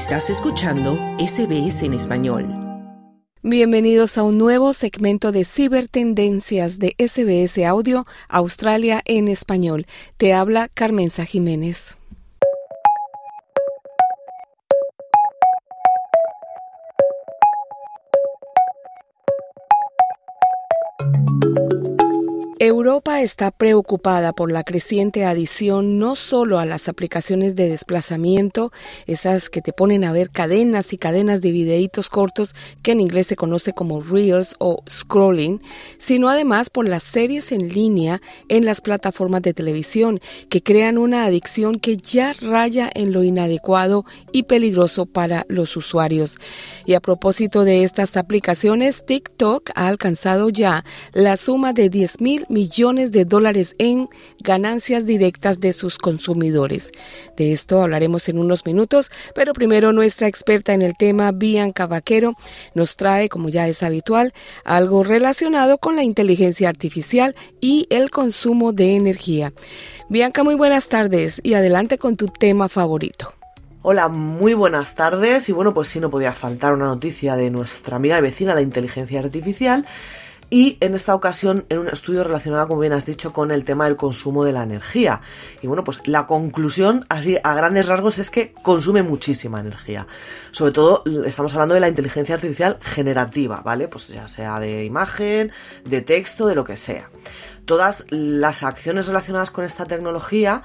Estás escuchando SBS en español. Bienvenidos a un nuevo segmento de Cibertendencias de SBS Audio Australia en español. Te habla Carmenza Jiménez. Europa está preocupada por la creciente adición no solo a las aplicaciones de desplazamiento, esas que te ponen a ver cadenas y cadenas de videitos cortos que en inglés se conoce como reels o scrolling, sino además por las series en línea en las plataformas de televisión que crean una adicción que ya raya en lo inadecuado y peligroso para los usuarios. Y a propósito de estas aplicaciones, TikTok ha alcanzado ya la suma de 10 mil millones de dólares en ganancias directas de sus consumidores. De esto hablaremos en unos minutos, pero primero nuestra experta en el tema, Bianca Vaquero, nos trae, como ya es habitual, algo relacionado con la inteligencia artificial y el consumo de energía. Bianca, muy buenas tardes y adelante con tu tema favorito. Hola, muy buenas tardes y bueno, pues sí no podía faltar una noticia de nuestra amiga y vecina, la inteligencia artificial, y en esta ocasión en un estudio relacionado, como bien has dicho, con el tema del consumo de la energía. Y bueno, pues la conclusión, así a grandes rasgos, es que consume muchísima energía. Sobre todo estamos hablando de la inteligencia artificial generativa, ¿vale? Pues ya sea de imagen, de texto, de lo que sea. Todas las acciones relacionadas con esta tecnología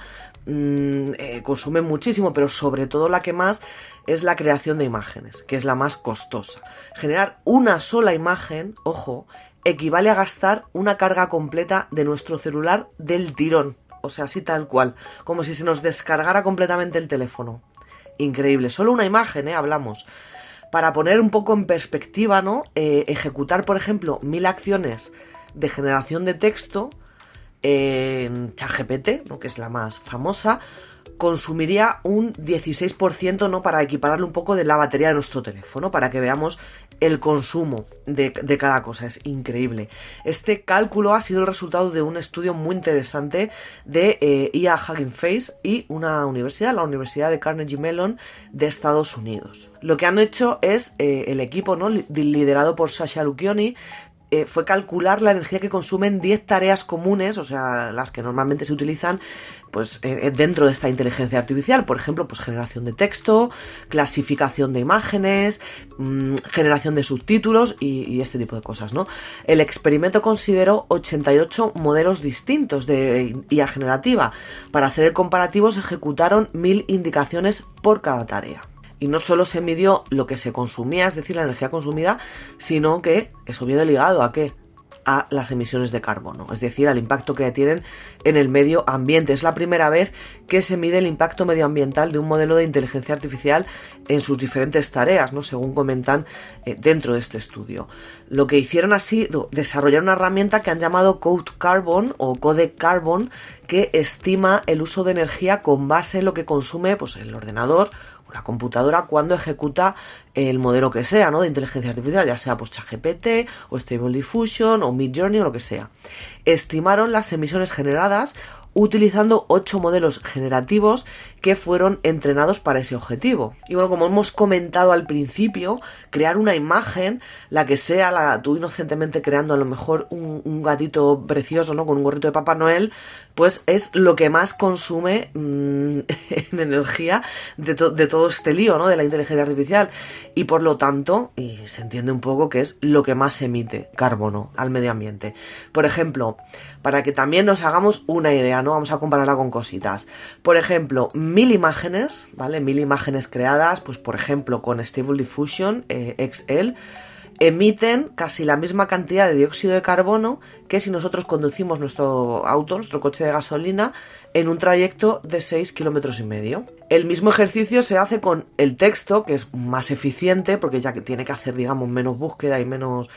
mm, eh, consumen muchísimo, pero sobre todo la que más es la creación de imágenes, que es la más costosa. Generar una sola imagen, ojo, equivale a gastar una carga completa de nuestro celular del tirón. O sea, así tal cual. Como si se nos descargara completamente el teléfono. Increíble. Solo una imagen, ¿eh? Hablamos. Para poner un poco en perspectiva, ¿no? Eh, ejecutar, por ejemplo, mil acciones de generación de texto en ChatGPT, ¿no? que es la más famosa, consumiría un 16%, ¿no? Para equipararle un poco de la batería de nuestro teléfono, para que veamos el consumo de, cada cosa. Es increíble. Este cálculo ha sido el resultado de un estudio muy interesante de eh, IA Hugging Face y una universidad, la Universidad de Carnegie Mellon de Estados Unidos. Lo que han hecho es eh, el equipo, ¿no? liderado por Sasha Lucchioni, eh, fue calcular la energía que consumen 10 tareas comunes, o sea, las que normalmente se utilizan pues eh, eh, dentro de esta inteligencia artificial, por ejemplo, pues generación de texto, clasificación de imágenes, mm, generación de subtítulos y, este tipo de cosas, ¿no? El experimento consideró 88 modelos distintos de IA generativa. Para hacer el comparativo se ejecutaron mil indicaciones por cada tarea y no solo se midió lo que se consumía, es decir, la energía consumida, sino que eso viene ligado a qué? a las emisiones de carbono, es decir, al impacto que tienen en el medio ambiente. Es la primera vez que se mide el impacto medioambiental de un modelo de inteligencia artificial en sus diferentes tareas, ¿no? según comentan eh, dentro de este estudio. Lo que hicieron ha sido desarrollar una herramienta que han llamado Code Carbon o Code Carbon, que estima el uso de energía con base en lo que consume pues, el ordenador la computadora cuando ejecuta el modelo que sea, ¿no? De inteligencia artificial, ya sea pues ChatGPT o Stable Diffusion o Midjourney o lo que sea. Estimaron las emisiones generadas utilizando ocho modelos generativos que fueron entrenados para ese objetivo. Y bueno, como hemos comentado al principio, crear una imagen, la que sea, la, tú inocentemente creando a lo mejor un, gatito precioso, ¿no? Con un gorrito de Papá Noel, pues es lo que más consume mm, en energía de, de, todo este lío, ¿no? De la inteligencia artificial. Y por lo tanto, y se entiende un poco que es lo que más emite carbono al medio ambiente. Por ejemplo, para que también nos hagamos una idea, ¿no? Vamos a compararla con cositas. Por ejemplo, mil imágenes, ¿vale? Mil imágenes creadas, pues por ejemplo, con Stable Diffusion eh, XL, emiten casi la misma cantidad de dióxido de carbono que si nosotros conducimos nuestro auto, nuestro coche de gasolina, en un trayecto de 6 kilómetros y medio. El mismo ejercicio se hace con el texto, que es más eficiente, porque ya que tiene que hacer, digamos, menos búsqueda y menos.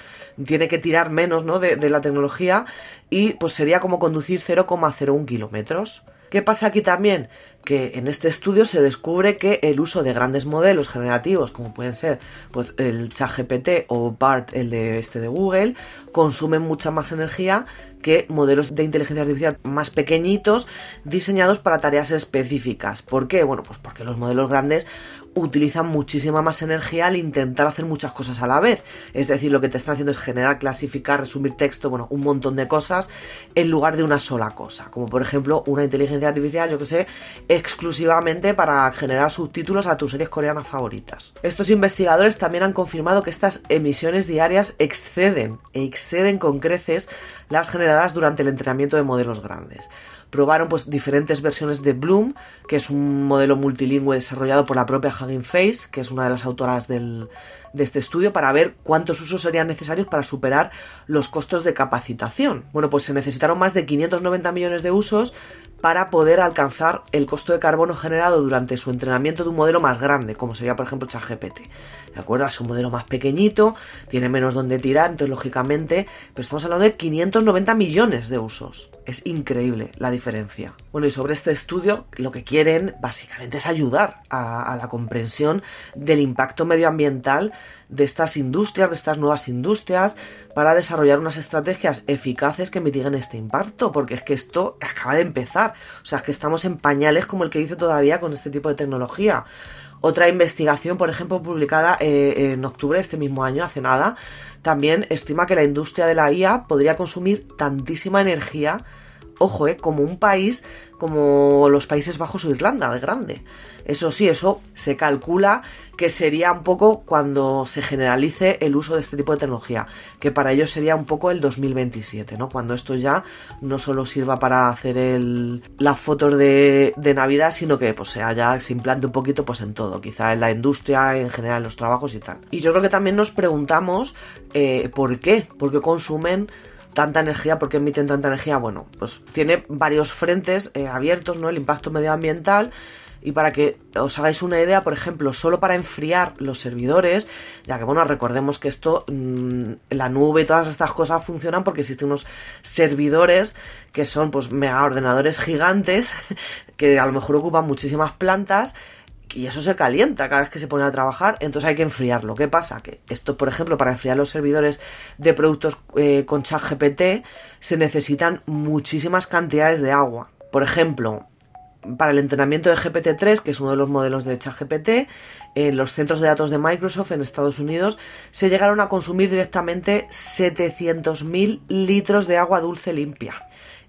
tiene que tirar menos, ¿no? De, de la tecnología, y pues sería como conducir 0,01 kilómetros. ¿Qué pasa aquí también? que en este estudio se descubre que el uso de grandes modelos generativos, como pueden ser pues, el ChatGPT o BART, el de este de Google, consumen mucha más energía que modelos de inteligencia artificial más pequeñitos diseñados para tareas específicas. ¿Por qué? Bueno, pues porque los modelos grandes utilizan muchísima más energía al intentar hacer muchas cosas a la vez. Es decir, lo que te están haciendo es generar, clasificar, resumir texto, bueno, un montón de cosas en lugar de una sola cosa. Como por ejemplo una inteligencia artificial, yo que sé, exclusivamente para generar subtítulos a tus series coreanas favoritas. Estos investigadores también han confirmado que estas emisiones diarias exceden, exceden con creces las generadas durante el entrenamiento de modelos grandes probaron pues diferentes versiones de Bloom, que es un modelo multilingüe desarrollado por la propia Hugging Face, que es una de las autoras del, de este estudio para ver cuántos usos serían necesarios para superar los costos de capacitación. Bueno, pues se necesitaron más de 590 millones de usos para poder alcanzar el costo de carbono generado durante su entrenamiento de un modelo más grande, como sería por ejemplo ChatGPT. ¿De acuerdo? Es un modelo más pequeñito, tiene menos donde tirar, entonces lógicamente, pero estamos hablando de 590 millones de usos. Es increíble la diferencia. Bueno, y sobre este estudio, lo que quieren básicamente es ayudar a, a la comprensión del impacto medioambiental de estas industrias, de estas nuevas industrias, para desarrollar unas estrategias eficaces que mitiguen este impacto, porque es que esto acaba de empezar, o sea, es que estamos en pañales como el que dice todavía con este tipo de tecnología. Otra investigación, por ejemplo, publicada eh, en octubre de este mismo año, hace nada, también estima que la industria de la IA podría consumir tantísima energía ojo, eh, como un país como los Países Bajos o Irlanda, de grande. Eso sí, eso se calcula que sería un poco cuando se generalice el uso de este tipo de tecnología, que para ellos sería un poco el 2027, ¿no? Cuando esto ya no solo sirva para hacer las fotos de, de Navidad, sino que pues sea ya se implante un poquito pues en todo, quizá en la industria, en general en los trabajos y tal. Y yo creo que también nos preguntamos eh, por qué, por qué consumen tanta energía, ¿por qué emiten tanta energía? Bueno, pues tiene varios frentes eh, abiertos, ¿no? El impacto medioambiental. Y para que os hagáis una idea, por ejemplo, solo para enfriar los servidores, ya que bueno, recordemos que esto, mm, la nube y todas estas cosas funcionan porque existen unos servidores que son pues mega ordenadores gigantes que a lo mejor ocupan muchísimas plantas y eso se calienta cada vez que se pone a trabajar, entonces hay que enfriarlo. ¿Qué pasa? Que esto, por ejemplo, para enfriar los servidores de productos eh, con ChatGPT se necesitan muchísimas cantidades de agua. Por ejemplo, para el entrenamiento de GPT-3, que es uno de los modelos de ChatGPT, en los centros de datos de Microsoft en Estados Unidos se llegaron a consumir directamente 700.000 litros de agua dulce limpia.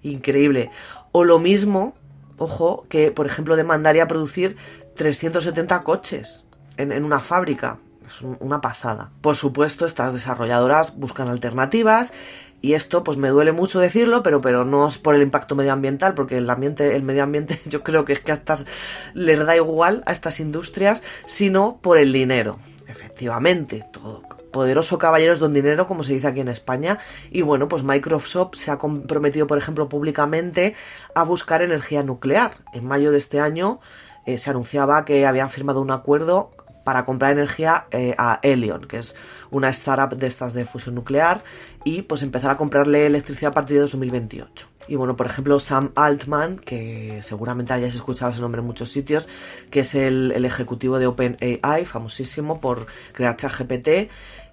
Increíble. O lo mismo, ojo, que por ejemplo demandaría producir 370 coches en, una fábrica. Es una pasada. Por supuesto, estas desarrolladoras buscan alternativas y esto, pues me duele mucho decirlo, pero, pero no es por el impacto medioambiental, porque el ambiente, el medio ambiente, yo creo que es que a estas les da igual a estas industrias, sino por el dinero. Efectivamente, todo. Poderoso caballeros don dinero, como se dice aquí en España. Y bueno, pues Microsoft se ha comprometido, por ejemplo, públicamente a buscar energía nuclear. En mayo de este año eh, se anunciaba que habían firmado un acuerdo para comprar energía eh, a Helion, que es una startup de estas de fusión nuclear, y pues empezar a comprarle electricidad a partir de 2028. Y bueno, por ejemplo, Sam Altman, que seguramente hayáis escuchado ese nombre en muchos sitios, que es el, ejecutivo de OpenAI, famosísimo por crear ChatGPT,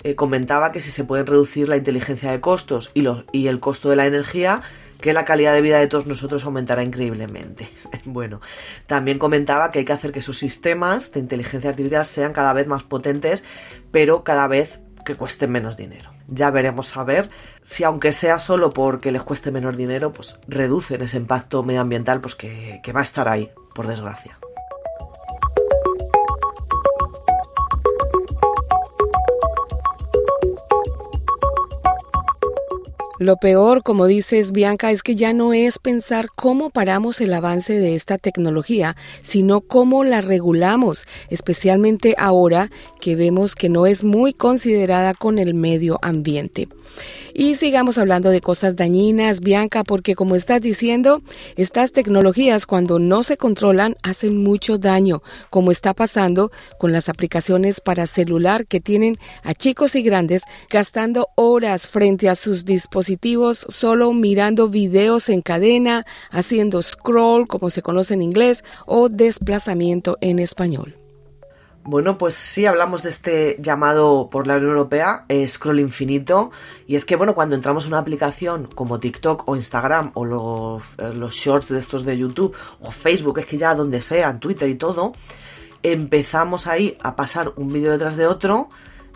eh, comentaba que si se puede reducir la inteligencia de costos y, y el costo de la energía, que la calidad de vida de todos nosotros aumentará increíblemente. bueno, también comentaba que hay que hacer que sus sistemas de inteligencia artificial sean cada vez más potentes, pero cada vez que cuesten menos dinero. Ya veremos a ver si aunque sea solo porque les cueste menos dinero, pues reducen ese impacto medioambiental pues que va a estar ahí, por desgracia. Lo peor, como dices Bianca, es que ya no es pensar cómo paramos el avance de esta tecnología, sino cómo la regulamos, especialmente ahora que vemos que no es muy considerada con el medio ambiente. Y sigamos hablando de cosas dañinas, Bianca, porque como estás diciendo, estas tecnologías cuando no se controlan hacen mucho daño, como está pasando con las aplicaciones para celular que tienen a chicos y grandes gastando horas frente a sus dispositivos solo mirando videos en cadena, haciendo scroll, como se conoce en inglés, o desplazamiento en español. Bueno, pues sí hablamos de este llamado por la Unión Europea eh, scroll infinito. Y es que, bueno, cuando entramos en una aplicación como TikTok o Instagram o los, eh, los shorts de estos de YouTube o Facebook, es que ya donde sea, en Twitter y todo, empezamos ahí a pasar un vídeo detrás de otro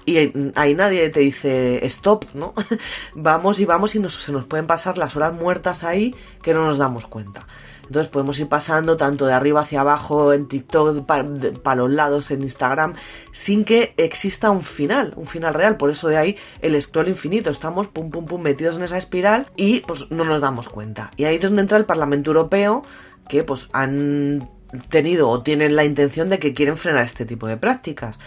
y ahí nadie te dice stop, ¿no? vamos y vamos y se nos pueden pasar las horas muertas ahí que no nos damos cuenta. Entonces podemos ir pasando tanto de arriba hacia abajo en TikTok, para los lados, en Instagram, sin que exista un final, un final real. Por eso de ahí el scroll infinito. Estamos pum pum pum metidos en esa espiral y pues no nos damos cuenta. Y ahí es donde entra el Parlamento Europeo, que pues han tenido o tienen la intención de que quieren frenar este tipo de prácticas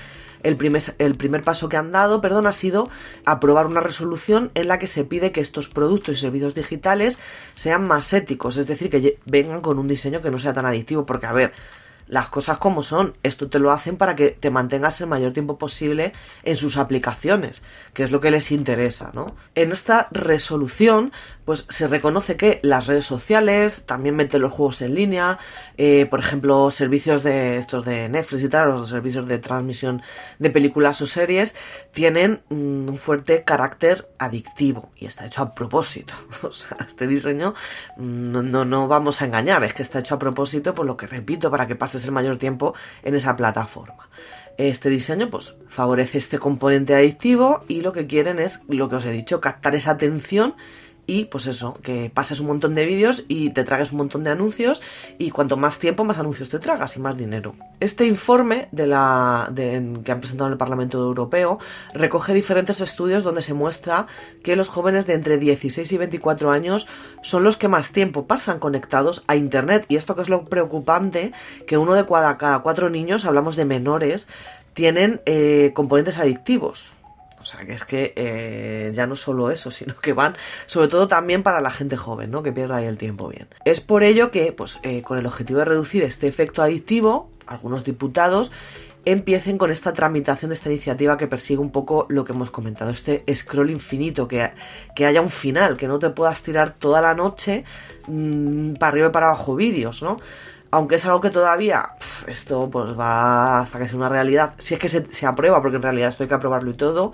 el primer, el primer paso que han dado, perdón, ha sido aprobar una resolución en la que se pide que estos productos y servicios digitales sean más éticos, es decir, que vengan con un diseño que no sea tan adictivo, porque a ver, las cosas como son. Esto te lo hacen para que te mantengas el mayor tiempo posible en sus aplicaciones, que es lo que les interesa, ¿no? En esta resolución, pues se reconoce que las redes sociales también meten los juegos en línea, eh, por ejemplo, servicios de estos de Netflix y tal, los servicios de transmisión de películas o series, tienen mm, un fuerte carácter adictivo y está hecho a propósito. o sea, este diseño mm, no, no, no vamos a engañar, es que está hecho a propósito, por lo que repito, para que pase es el mayor tiempo en esa plataforma. Este diseño pues favorece este componente adictivo y lo que quieren es, lo que os he dicho, captar esa atención y pues eso, que pases un montón de vídeos y te tragues un montón de anuncios y cuanto más tiempo más anuncios te tragas y más dinero. Este informe de la que han presentado en el Parlamento Europeo recoge diferentes estudios donde se muestra que los jóvenes de entre 16 y 24 años son los que más tiempo pasan conectados a internet y esto que es lo preocupante que uno de cada, cuatro niños, hablamos de menores, tienen eh, componentes adictivos. O sea, que es que eh, ya no solo eso, sino que van sobre todo también para la gente joven, ¿no? Que pierda ahí el tiempo bien. Es por ello que, pues, eh, con el objetivo de reducir este efecto adictivo, algunos diputados empiecen con esta tramitación de esta iniciativa que persigue un poco lo que hemos comentado, este scroll infinito, que, que haya un final, que no te puedas tirar toda la noche mmm, para arriba y para abajo vídeos, ¿no? Aunque es algo que todavía, esto pues va hasta que sea una realidad, si es que se, aprueba, porque en realidad esto hay que aprobarlo y todo,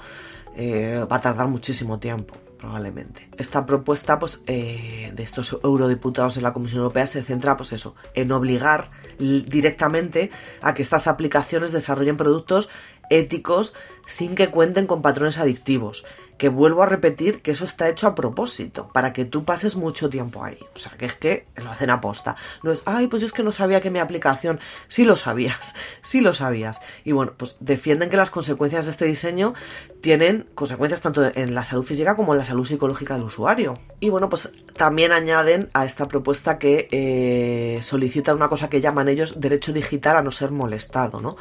eh, va a tardar muchísimo tiempo, probablemente. Esta propuesta, pues, eh, de estos eurodiputados en la Comisión Europea se centra, pues eso, en obligar directamente a que estas aplicaciones desarrollen productos éticos sin que cuenten con patrones adictivos que vuelvo a repetir que eso está hecho a propósito, para que tú pases mucho tiempo ahí. O sea, que es que lo hacen a posta. No es, ay, pues yo es que no sabía que mi aplicación, sí lo sabías, sí lo sabías. Y bueno, pues defienden que las consecuencias de este diseño tienen consecuencias tanto en la salud física como en la salud psicológica del usuario. Y bueno, pues también añaden a esta propuesta que eh, solicitan una cosa que llaman ellos derecho digital a no ser molestado, ¿no?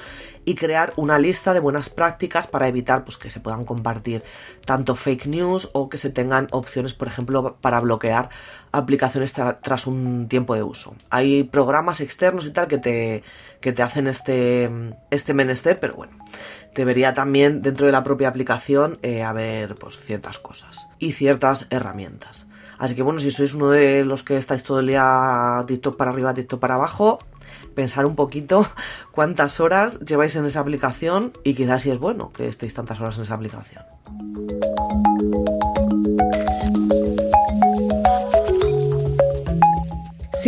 Y crear una lista de buenas prácticas para evitar pues, que se puedan compartir tanto fake news o que se tengan opciones, por ejemplo, para bloquear aplicaciones tras un tiempo de uso. Hay programas externos y tal que te, que te hacen este, este menester, pero bueno, debería también dentro de la propia aplicación eh, haber pues, ciertas cosas y ciertas herramientas. Así que bueno, si sois uno de los que estáis todo el día TikTok para arriba, TikTok para abajo, pensar un poquito cuántas horas lleváis en esa aplicación y quizás si es bueno que estéis tantas horas en esa aplicación.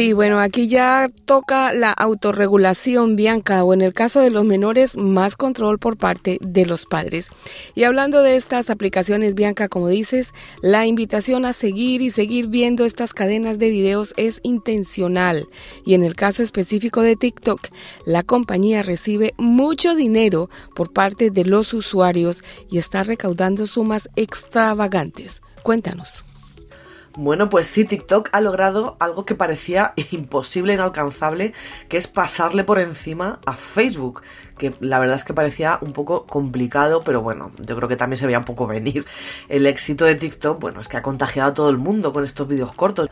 Sí, bueno, aquí ya toca la autorregulación, Bianca, o en el caso de los menores, más control por parte de los padres. Y hablando de estas aplicaciones, Bianca, como dices, la invitación a seguir y seguir viendo estas cadenas de videos es intencional. Y en el caso específico de TikTok, la compañía recibe mucho dinero por parte de los usuarios y está recaudando sumas extravagantes. Cuéntanos. Bueno, pues sí, TikTok ha logrado algo que parecía imposible, inalcanzable, que es pasarle por encima a Facebook, que la verdad es que parecía un poco complicado, pero bueno, yo creo que también se veía un poco venir. El éxito de TikTok, bueno, es que ha contagiado a todo el mundo con estos vídeos cortos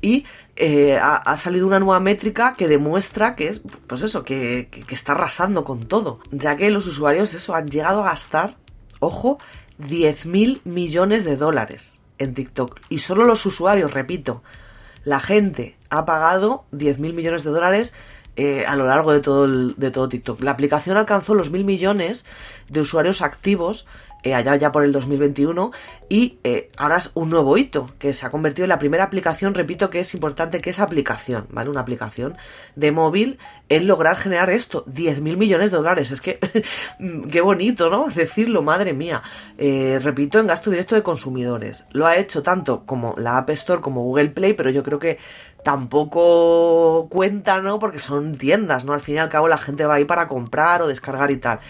y eh, ha, salido una nueva métrica que demuestra que es, pues eso, que, que está arrasando con todo, ya que los usuarios, eso, han llegado a gastar, ojo, 10 mil millones de dólares en TikTok. Y solo los usuarios, repito, la gente ha pagado 10.000 millones de dólares eh, a lo largo de todo, de todo TikTok. La aplicación alcanzó los mil millones de usuarios activos eh, allá ya por el 2021 y eh, ahora es un nuevo hito que se ha convertido en la primera aplicación, repito que es importante que es aplicación, ¿vale? Una aplicación de móvil en lograr generar esto, 10 mil millones de dólares, es que qué bonito, ¿no? Decirlo, madre mía, eh, repito, en gasto directo de consumidores. Lo ha hecho tanto como la App Store como Google Play, pero yo creo que tampoco cuenta, ¿no? Porque son tiendas, ¿no? Al fin y al cabo la gente va ahí para comprar o descargar y tal.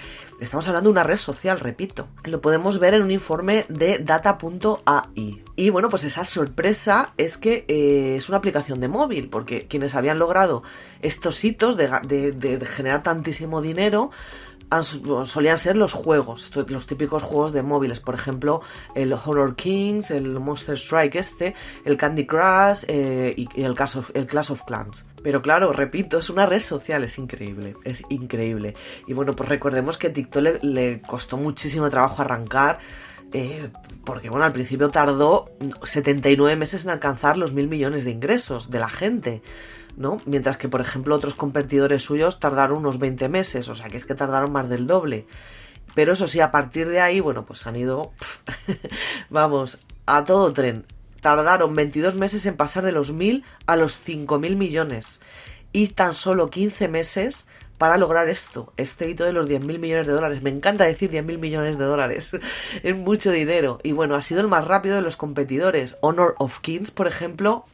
Estamos hablando de una red social, repito. Lo podemos ver en un informe de data.ai. Y bueno, pues esa sorpresa es que eh, es una aplicación de móvil, porque quienes habían logrado estos hitos de generar tantísimo dinero, solían ser los juegos, los típicos juegos de móviles, por ejemplo, el Horror Kings, el Monster Strike este, el Candy Crush eh, y, el, caso, el Clash of Clans. Pero claro, repito, es una red social, es increíble, es increíble. Y bueno, pues recordemos que TikTok le, le costó muchísimo trabajo arrancar. Eh, porque bueno, al principio tardó 79 meses en alcanzar los mil millones de ingresos de la gente. ¿no? Mientras que, por ejemplo, otros competidores suyos tardaron unos 20 meses, o sea que es que tardaron más del doble. Pero eso sí, a partir de ahí, bueno, pues han ido, vamos, a todo tren. Tardaron 22 meses en pasar de los 1.000 a los 5.000 millones. Y tan solo 15 meses para lograr esto, este hito de los 10.000 millones de dólares. Me encanta decir 10.000 millones de dólares, es mucho dinero. Y bueno, ha sido el más rápido de los competidores. Honor of Kings, por ejemplo,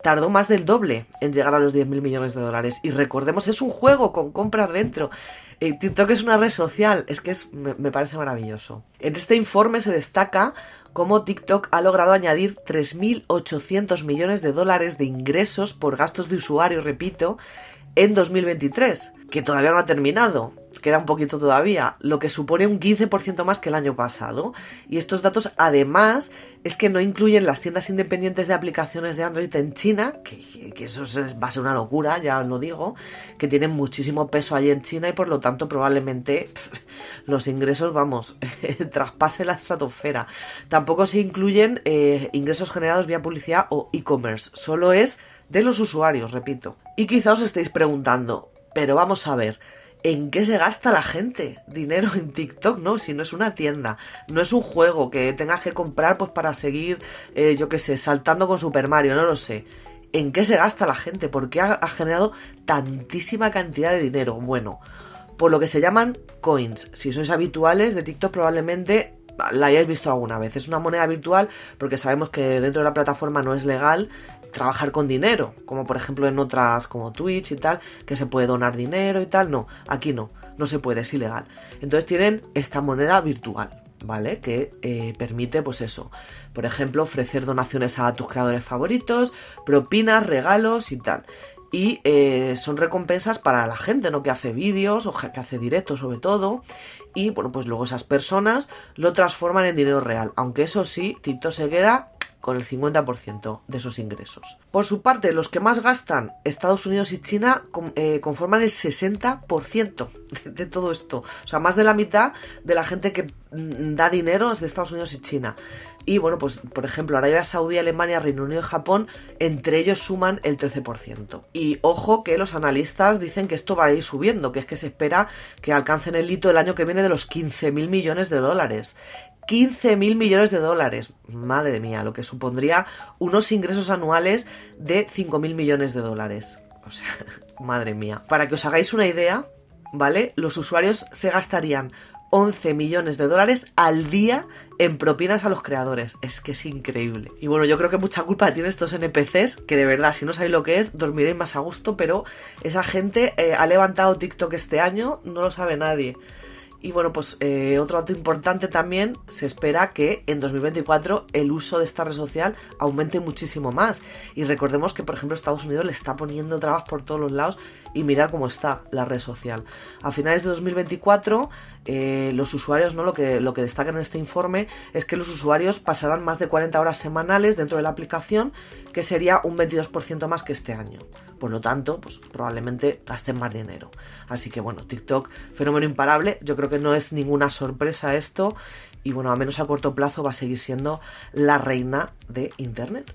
tardó más del doble en llegar a los 10.000 millones de dólares. Y recordemos, es un juego con compras dentro. Eh, TikTok es una red social, es que es, me, parece maravilloso. En este informe se destaca cómo TikTok ha logrado añadir 3.800 millones de dólares de ingresos por gastos de usuario, repito, en 2023, que todavía no ha terminado queda un poquito todavía, lo que supone un 15% más que el año pasado. Y estos datos además es que no incluyen las tiendas independientes de aplicaciones de Android en China, que, eso va a ser una locura, ya os lo digo, que tienen muchísimo peso allí en China y por lo tanto probablemente los ingresos, vamos, traspase la estratosfera. Tampoco se incluyen eh, ingresos generados vía publicidad o e-commerce, solo es de los usuarios, repito. Y quizá os estéis preguntando, pero vamos a ver, ¿En qué se gasta la gente dinero en TikTok? No, si no es una tienda, no es un juego que tengas que comprar pues para seguir, eh, yo qué sé, saltando con Super Mario, no lo sé. ¿En qué se gasta la gente? ¿Por qué ha, generado tantísima cantidad de dinero? Bueno, por lo que se llaman coins. Si sois habituales de TikTok probablemente la hayáis visto alguna vez. Es una moneda virtual porque sabemos que dentro de la plataforma no es legal trabajar con dinero, como por ejemplo en otras como Twitch y tal, que se puede donar dinero y tal, no, aquí no, no se puede, es ilegal. Entonces tienen esta moneda virtual, ¿vale? Que eh, permite, pues eso, por ejemplo, ofrecer donaciones a tus creadores favoritos, propinas, regalos y tal. Y eh, son recompensas para la gente, ¿no? Que hace vídeos o que hace directos sobre todo. Y bueno, pues luego esas personas lo transforman en dinero real. Aunque eso sí, Tito se queda con el 50% de esos ingresos. Por su parte, los que más gastan Estados Unidos y China eh, conforman el 60% de, todo esto. O sea, más de la mitad de la gente que mm, da dinero es de Estados Unidos y China. Y bueno, pues por ejemplo, Arabia Saudí, Alemania, Reino Unido y Japón, entre ellos suman el 13%. Y ojo que los analistas dicen que esto va a ir subiendo, que es que se espera que alcancen el hito el año que viene de los 15.000 millones de dólares. 15 mil millones de dólares. Madre mía, lo que supondría unos ingresos anuales de 5 mil millones de dólares. O sea, madre mía. Para que os hagáis una idea, ¿vale? Los usuarios se gastarían 11 millones de dólares al día en propinas a los creadores. Es que es increíble. Y bueno, yo creo que mucha culpa tiene estos NPCs, que de verdad, si no sabéis lo que es, dormiréis más a gusto, pero esa gente eh, ha levantado TikTok este año, no lo sabe nadie. Y bueno, pues eh, otro dato importante también, se espera que en 2024 el uso de esta red social aumente muchísimo más. Y recordemos que, por ejemplo, Estados Unidos le está poniendo trabas por todos los lados y mirar cómo está la red social. A finales de 2024, eh, los usuarios, ¿no? Lo que, lo que destacan en este informe es que los usuarios pasarán más de 40 horas semanales dentro de la aplicación, que sería un 22% más que este año. Por lo tanto, pues probablemente gasten más dinero. Así que bueno, TikTok, fenómeno imparable. Yo creo que no es ninguna sorpresa esto. Y bueno, a menos a corto plazo va a seguir siendo la reina de Internet.